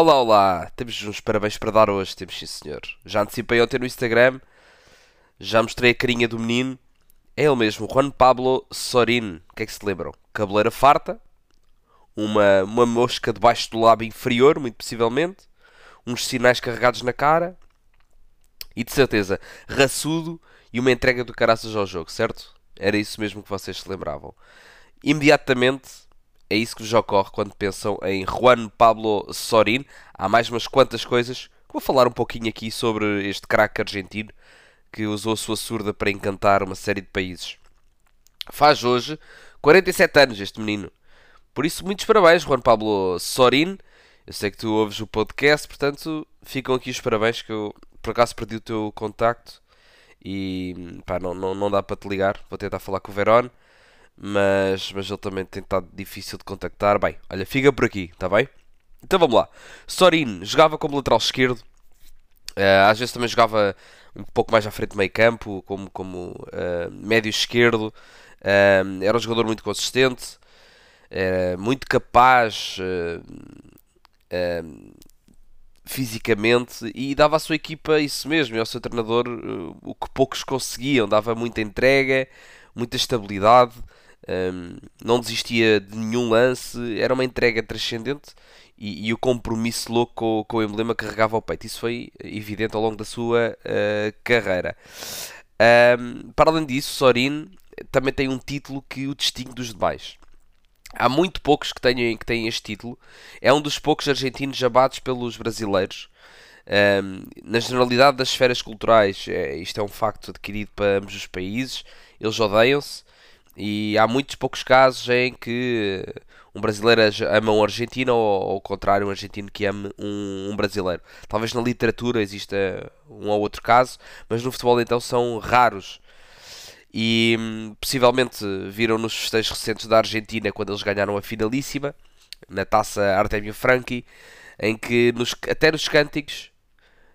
Olá, olá! Temos uns parabéns para dar hoje, temos sim senhor. Já antecipei ontem no Instagram, já mostrei a carinha do menino. É ele mesmo, Juan Pablo Sorin. O que é que se lembram? Cabeleira farta, uma, uma mosca debaixo do lábio inferior, muito possivelmente, uns sinais carregados na cara e de certeza raçudo e uma entrega do caraças ao jogo, certo? Era isso mesmo que vocês se lembravam. Imediatamente é isso que vos ocorre quando pensam em Juan Pablo Sorin. Há mais umas quantas coisas que vou falar um pouquinho aqui sobre este craque argentino que usou a sua surda para encantar uma série de países. Faz hoje 47 anos este menino. Por isso, muitos parabéns, Juan Pablo Sorin. Eu sei que tu ouves o podcast, portanto, ficam aqui os parabéns que eu por acaso perdi o teu contacto e pá, não, não, não dá para te ligar. Vou tentar falar com o Verón mas, mas ele também tem estado difícil de contactar. Bem, olha, fica por aqui, está bem? Então vamos lá. Sorin jogava como lateral esquerdo, uh, às vezes também jogava um pouco mais à frente do meio campo, como, como uh, médio esquerdo. Uh, era um jogador muito consistente, muito capaz fisicamente e dava à sua equipa isso mesmo, e ao seu treinador o que poucos conseguiam, dava muita entrega, muita estabilidade um, não desistia de nenhum lance, era uma entrega transcendente e, e o compromisso louco com, com, o emblema carregava ao peito. Isso foi evidente ao longo da sua uh, carreira. Um, para além disso, Sorin também tem um título que o distingue dos demais. Há muito poucos que têm, que têm este título. É um dos poucos argentinos abates pelos brasileiros. Um, na generalidade das esferas culturais, é, isto é um facto adquirido para ambos os países. Eles odeiam-se. E há muitos poucos casos em que um brasileiro ama um argentino ou ao contrário, um argentino que ame um, um, brasileiro. Talvez na literatura exista um ou outro caso, mas no futebol então são raros. E hum, possivelmente viram nos festejos recentes da Argentina quando eles ganharam a finalíssima na taça Artemio Franchi, em que nos, até nos cânticos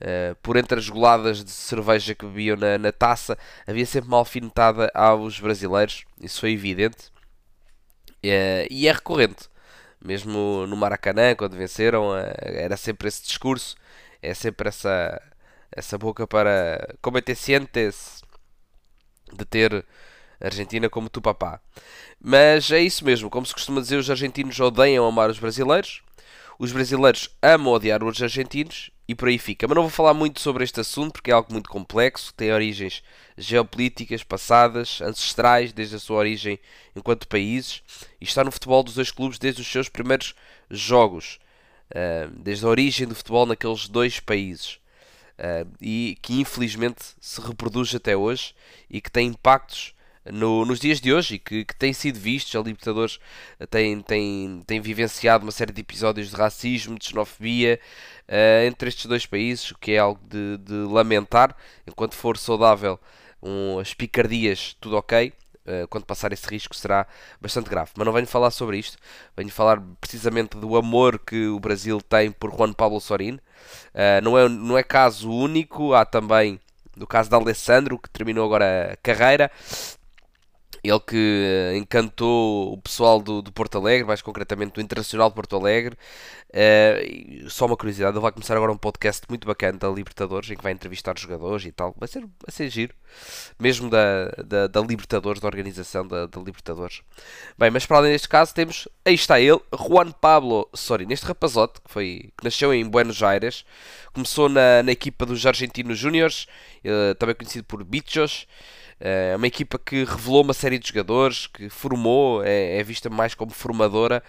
Uh, por entre as goladas de cerveja que bebiam na, na, taça, havia sempre uma alfinetada aos brasileiros, isso foi evidente. Uh, e é recorrente, mesmo no Maracanã, quando venceram, uh, era sempre esse discurso, é sempre essa, essa boca para como te sientes de ter Argentina como tu papá. Mas é isso mesmo, como se costuma dizer, os argentinos odeiam amar os brasileiros, os brasileiros amam odiar os argentinos e por aí fica. Mas não vou falar muito sobre este assunto porque é algo muito complexo, tem origens geopolíticas passadas, ancestrais, desde a sua origem enquanto países, e está no futebol dos dois clubes desde os seus primeiros jogos, ah, desde a origem do futebol naqueles dois países. Ah, e que infelizmente se reproduz até hoje e que tem impactos no, nos dias de hoje e que, que têm sido vistos. A Libertadores tem, tem, tem vivenciado uma série de episódios de racismo, de xenofobia uh, entre estes dois países, o que é algo de, de lamentar. Enquanto for saudável, um, as picardias, tudo ok. Uh, quando passar esse risco será bastante grave. Mas não venho falar sobre isto, venho falar precisamente do amor que o Brasil tem por Juan Pablo Sorin. Não, é, não é caso único, há também no caso de Alessandro, que terminou agora a carreira, ele que encantou o pessoal do, do Porto Alegre, mais concretamente do Internacional de Porto Alegre. Uh, só uma curiosidade, ele vai começar agora um podcast muito bacana da Libertadores, em que vai entrevistar jogadores e tal. Vai ser, vai ser giro, mesmo da, da, da Libertadores, da organização da, da, Libertadores. Bem, mas para além deste caso, temos, aí está ele, Juan Pablo Sorin, este rapazote que, foi, que nasceu em Buenos Aires, começou na, na equipa dos Argentinos Júniores, uh, também conhecido por Bichos. É uma equipa que revelou uma série de jogadores, que formou, é, é vista mais como formadora.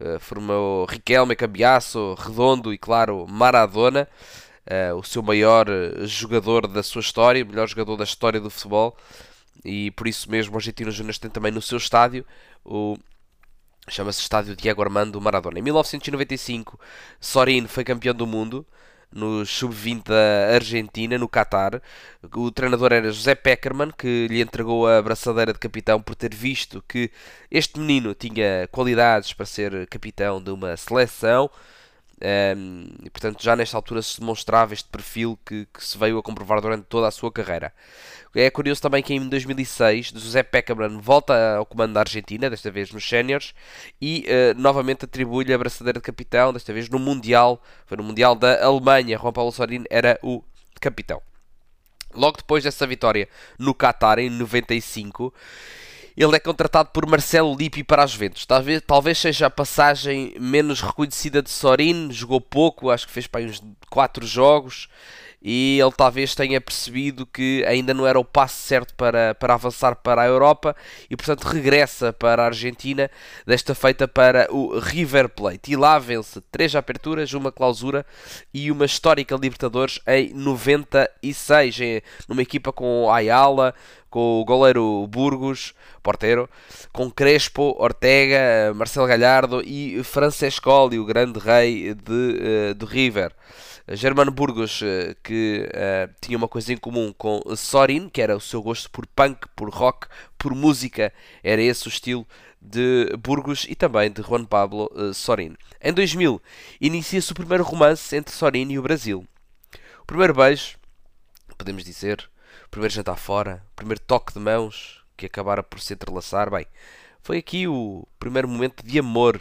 Uh, formou Riquelme, Cambiasso, Redondo e, claro, Maradona. Uh, o seu maior jogador da sua história, o melhor jogador da história do futebol. E por isso mesmo o Argentino Júnior tem também no seu estádio o chama-se Estádio Diego Armando Maradona. Em 1995, Sorin foi campeão do mundo no sub-20 da Argentina, no Qatar. O treinador era José Peckerman, que lhe entregou a braçadeira de capitão por ter visto que este menino tinha qualidades para ser capitão de uma seleção. Um, e, portanto, já nesta altura se demonstrava este perfil que, que, se veio a comprovar durante toda a sua carreira. É curioso também que em 2006 José Peckerman volta ao comando da Argentina, desta vez nos séniores, e uh, novamente atribui-lhe a braçadeira de capitão, desta vez no Mundial, foi no Mundial da Alemanha. Juan Paulo Sorin era o capitão. Logo depois dessa vitória no Qatar, em 95, ele é contratado por Marcelo Lippi para as Juventus. Talvez, talvez seja a passagem menos reconhecida de Sorin, jogou pouco, acho que fez para uns 4 jogos e ele talvez tenha percebido que ainda não era o passo certo para, para avançar para a Europa e portanto regressa para a Argentina, desta feita para o River Plate e lá vence três aperturas, uma clausura e uma histórica Libertadores em 96, numa equipa com Ayala, com o goleiro Burgos, porteiro, com Crespo, Ortega, Marcelo Galhardo e Francescoli, o grande rei de, uh, do River. Germano Burgos, eh, que uh, tinha uma coisa em comum com Sorin, que era o seu gosto por punk, por rock, por música, era esse o estilo de Burgos e também de Juan Pablo uh, Sorin. Em 2000, inicia-se o primeiro romance entre Sorin e o Brasil. O primeiro beijo, podemos dizer, primeiro jantar fora, primeiro toque de mãos que acabara por se entrelaçar, bem, foi aqui o primeiro momento de amor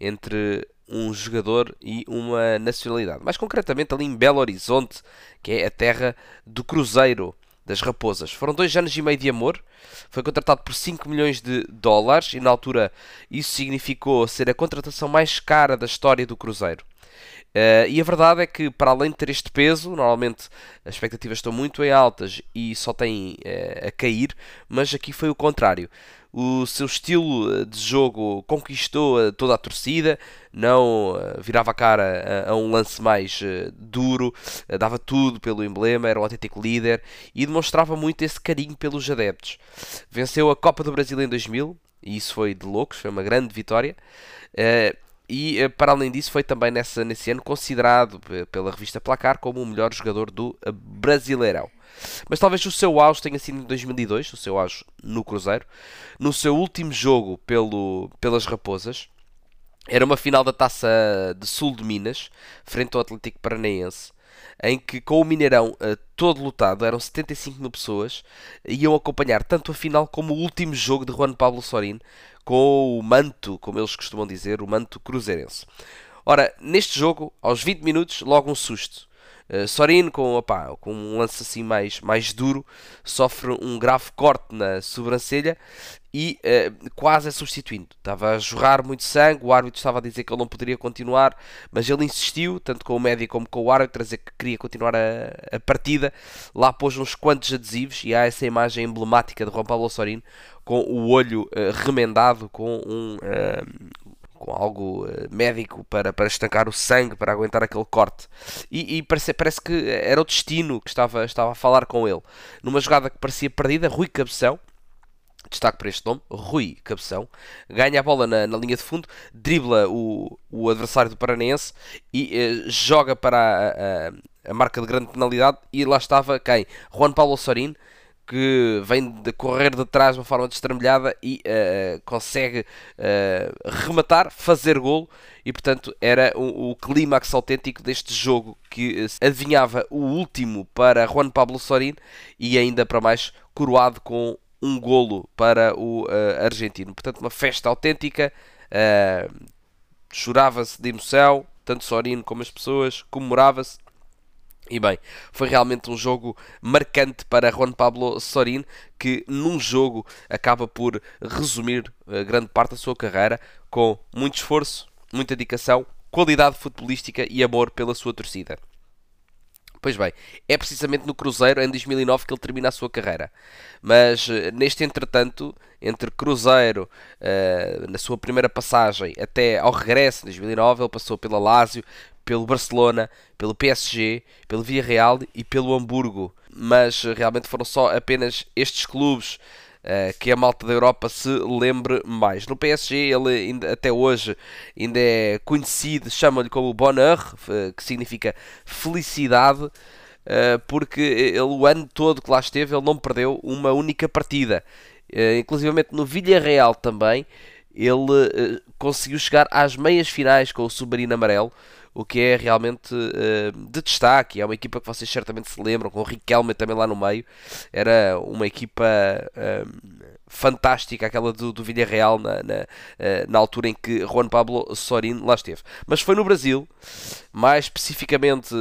entre um jogador e uma nacionalidade. Mais concretamente ali em Belo Horizonte, que é a terra do Cruzeiro das Raposas. Foram dois anos e meio de amor. Foi contratado por 5 milhões de dólares e na altura isso significou ser a contratação mais cara da história do Cruzeiro. Uh, e a verdade é que, para além de ter este peso, normalmente as expectativas estão muito em altas e só têm uh, a cair, mas aqui foi o contrário o seu estilo eh, de jogo conquistou toda a torcida, não virava a cara a, um lance mais duro, dava tudo pelo emblema, era um autêntico líder e demonstrava muito esse carinho pelos adeptos. Venceu a Copa do Brasil em 2000 e isso foi de loucos, foi uma grande vitória. E para além disso, foi também nessa, nesse ano considerado pela revista Placar como o melhor jogador do Brasileirão. Mas talvez o seu auge tenha sido em 2002, o seu auge no Cruzeiro, no seu último jogo pelo, pelas Raposas. Era uma final da Taça de Sul de Minas, frente ao Atlético Paranaense, em que com o Mineirão uh, todo lotado, eram 75 mil pessoas, iam acompanhar tanto a final como o último jogo de Juan Pablo Sorin, com o manto, como eles costumam dizer, o manto cruzeirense. Ora, neste jogo, aos 20 minutos, logo um susto. Uh, Sorin, com, com um lance assim mais, mais duro, sofre um grave corte na sobrancelha e uh, quase é substituindo. Estava a jorrar muito sangue, o árbitro estava a dizer que ele não poderia continuar, mas ele insistiu, tanto com o médico como com o árbitro, a dizer que queria continuar a, a partida. Lá pôs uns quantos adesivos e há essa imagem emblemática de Juan Pablo Sorin com o olho uh, remendado com um, com algo uh, médico para, para estancar o sangue, para aguentar aquele corte. E, e parece, parece que era o destino que estava, estava a falar com ele. Numa jogada que parecia perdida, Rui Cabeção, destaque para este nome, Rui Cabeção, ganha a bola na, na linha de fundo, dribla o, o adversário do Paranense e uh, joga para a, a, a, marca de grande penalidade e lá estava quem? Juan Paulo Sorin, que vem de correr de trás de uma forma destrambelhada e uh, consegue uh, rematar, fazer golo e portanto era o, o clímax autêntico deste jogo que uh, adivinhava o último para Juan Pablo Sorin e ainda para mais coroado com um golo para o argentino. Portanto, uma festa autêntica, chorava-se de emoção, tanto Sorin como as pessoas, comemorava-se e bem, foi realmente um jogo marcante para Juan Pablo Sorin, que num jogo acaba por resumir eh, grande parte da sua carreira com muito esforço, muita dedicação, qualidade futebolística e amor pela sua torcida. Pois bem, é precisamente no Cruzeiro, em 2009, que ele termina a sua carreira. Mas eh, neste entretanto, entre Cruzeiro, uh, na sua primeira passagem, até ao regresso, em 2009, ele passou pela Lazio, pelo Barcelona, pelo PSG, pelo Villarreal e pelo Hamburgo. Mas eh, realmente foram só apenas estes clubes uh, que a malta da Europa se lembre mais. No PSG, ele ainda, até hoje ainda é conhecido, chamam-lhe como Bonheur, que significa felicidade. Uh, porque ele, o ano todo que lá esteve, ele não perdeu uma única partida. Uh, inclusivamente no Villarreal também, ele uh, conseguiu chegar às meias finais com o Submarino Amarelo, o que é realmente uh, de destaque. É uma equipa que vocês certamente se lembram, com o Riquelme também lá no meio. Era uma equipa uh, fantástica, aquela do, do Villarreal, na, na, uh, na, altura em que Juan Pablo Sorin lá esteve. Mas foi no Brasil, mais especificamente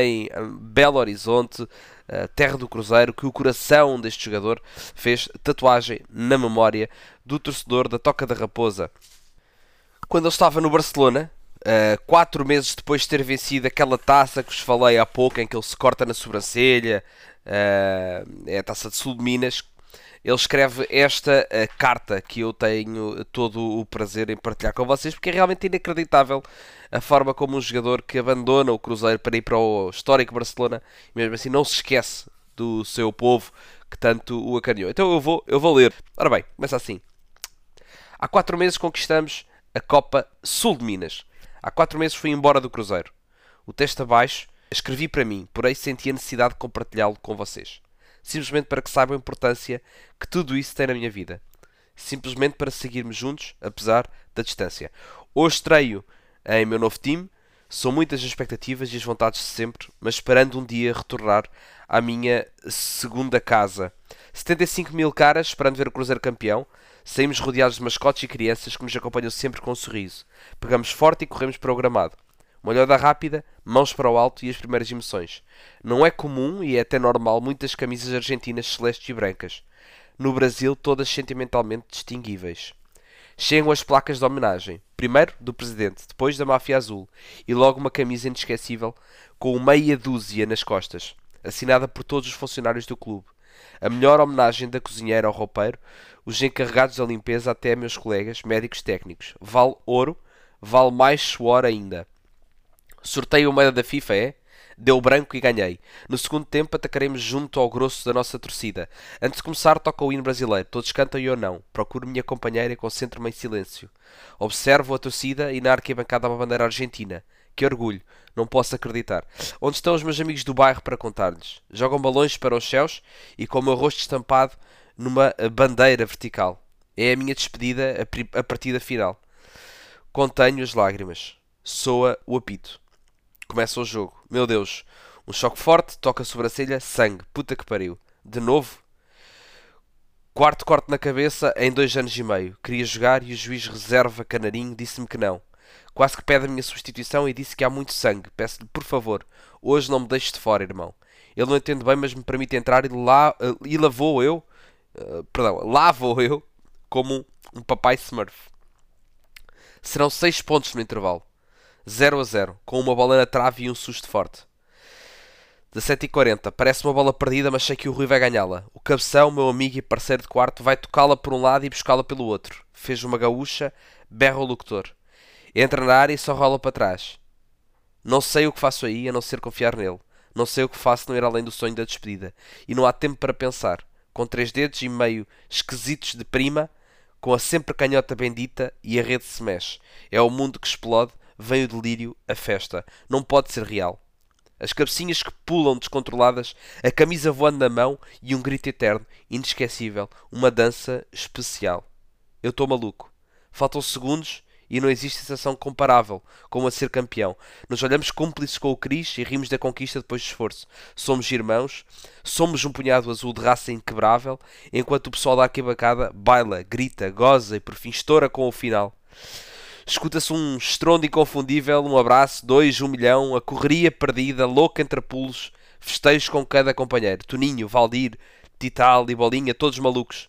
em Belo Horizonte, terra do Cruzeiro, que o coração deste jogador fez tatuagem na memória do torcedor da Toca da Raposa. Quando ele estava no Barcelona, Uh, quatro meses depois de ter vencido aquela taça que vos falei há pouco, em que ele se corta na sobrancelha, uh, é a taça de Sul de Minas, ele escreve esta uh, carta que eu tenho todo o prazer em partilhar com vocês, porque é realmente inacreditável a forma como um jogador que abandona o Cruzeiro para ir para o histórico Barcelona, e mesmo assim não se esquece do seu povo que tanto o acarinhou. Então eu vou, eu vou ler. Ora bem, começa assim. Há quatro meses conquistamos a Copa Sul de Minas Há quatro meses fui embora do Cruzeiro. O texto abaixo escrevi para mim, porém senti a necessidade de compartilhá-lo com vocês. Simplesmente para que saibam a importância que tudo isso tem na minha vida. Simplesmente para seguirmos juntos, apesar da distância. Hoje estreio em meu novo time. São muitas as expectativas e as vontades de sempre, mas esperando um dia retornar à minha segunda casa. 75 mil caras esperando ver o Cruzeiro campeão. Saímos rodeados de mascotes e crianças que nos acompanham sempre com um sorriso. Pegamos forte e corremos para o gramado. Uma olhada rápida, mãos para o alto e as primeiras emoções. Não é comum e é até normal muitas camisas argentinas celestes e brancas. No Brasil, todas sentimentalmente distinguíveis. Chegam as placas de homenagem. Primeiro do presidente, depois da máfia azul e logo uma camisa inesquecível com meia dúzia nas costas, assinada por todos os funcionários do clube. A melhor homenagem da cozinheira ao roupeiro, os encarregados da limpeza até meus colegas, médicos técnicos. Vale ouro, vale mais suor ainda. Sorteio moeda da FIFA é? Deu branco e ganhei. No segundo tempo atacaremos junto ao grosso da nossa torcida. Antes de começar toca o hino brasileiro. Todos cantam e eu não. Procuro minha companheira e concentro-me em silêncio. Observo a torcida e na arquibancada uma bandeira argentina. Que orgulho! Não posso acreditar. Onde estão os meus amigos do bairro para contar-lhes? Jogam balões para os céus e com o meu rosto estampado numa bandeira vertical. É a minha despedida, a partida final. Contenho as lágrimas. Soa o apito. Começa o jogo. Meu Deus. Um choque forte, toca a sobrancelha, sangue. Puta que pariu. De novo? Quarto corte na cabeça em dois anos e meio. Queria jogar e o juiz reserva Canarinho disse-me que não. Quase que pede a minha substituição e disse que há muito sangue. Peço-lhe, por favor, hoje não me deixes de fora, irmão. Ele não entende bem, mas me permite entrar e lá, uh, e lá vou eu, uh, perdão, lá vou eu, como um, papai Smurf. Serão 6 pontos no intervalo. 0 a 0, com uma bola na trave e um susto forte. 17h40, parece uma bola perdida, mas sei que o Rui vai ganhá-la. O cabeção, meu amigo e parceiro de quarto, vai tocá-la por um lado e buscá-la pelo outro. Fez uma gaúcha, berra o locutor. Entra na área e só rola para trás. Não sei o que faço aí a não ser confiar nele. Não sei o que faço não ir além do sonho da despedida. E não há tempo para pensar. Com três dedos e meio esquisitos de prima, com a sempre canhota bendita e a rede se mexe. É o mundo que explode, vem o delírio, a festa. Não pode ser real. As cabecinhas que pulam descontroladas, a camisa voando na mão e um grito eterno, inesquecível, uma dança especial. Eu estou maluco. Faltam segundos e não existe sensação comparável com a ser campeão. Nos olhamos cúmplices com o Cris e rimos da conquista depois de esforço. Somos irmãos, somos um punhado azul de raça inquebrável, enquanto o pessoal da arquibancada baila, grita, goza e por fim estoura com o final. Escuta-se um estrondo inconfundível, um abraço, dois, um milhão, a correria perdida, louca entre pulos, festejos com cada companheiro. Toninho, Valdir, Tital e Bolinha, todos malucos.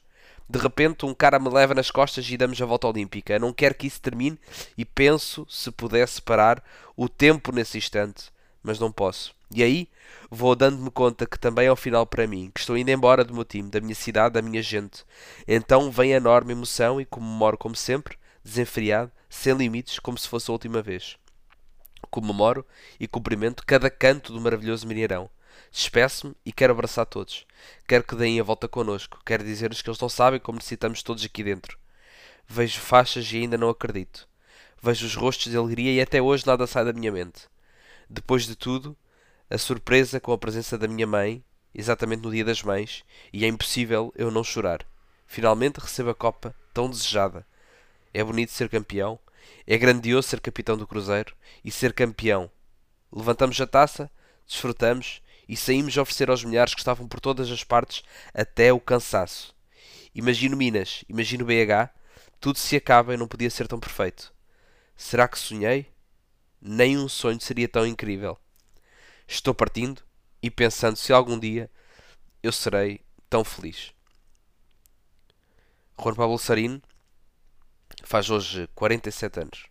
De repente, um cara me leva nas costas e damos a volta olímpica. Eu não quero que isso termine e penso se pudesse parar o tempo nesse instante, mas não posso. E aí vou dando-me conta que também é o final para mim, que estou indo embora do meu time, da minha cidade, da minha gente. Então vem a enorme emoção e comemoro como sempre, desenfreado, sem limites, como se fosse a última vez. Comemoro e cumprimento cada canto do maravilhoso Mineirão. Despeço-me e quero abraçar todos. Quero que deem a volta connosco. Quero dizer-lhes que eles não sabem como necessitamos todos aqui dentro. Vejo faixas e ainda não acredito. Vejo os rostos de alegria e até hoje nada sai da minha mente. Depois de tudo, a surpresa com a presença da minha mãe, exatamente no dia das mães, e é impossível eu não chorar. Finalmente recebo a copa tão desejada. É bonito ser campeão É grandioso ser capitão do Cruzeiro e ser campeão. Levantamos a taça, desfrutamos e saímos a oferecer aos milhares que estavam por todas as partes até o cansaço. Imagino Minas, imagino BH, tudo se acaba e não podia ser tão perfeito. Será que sonhei? Nem um sonho seria tão incrível. Estou partindo e pensando se algum dia eu serei tão feliz. Juan Pablo Sarino faz hoje 47 anos.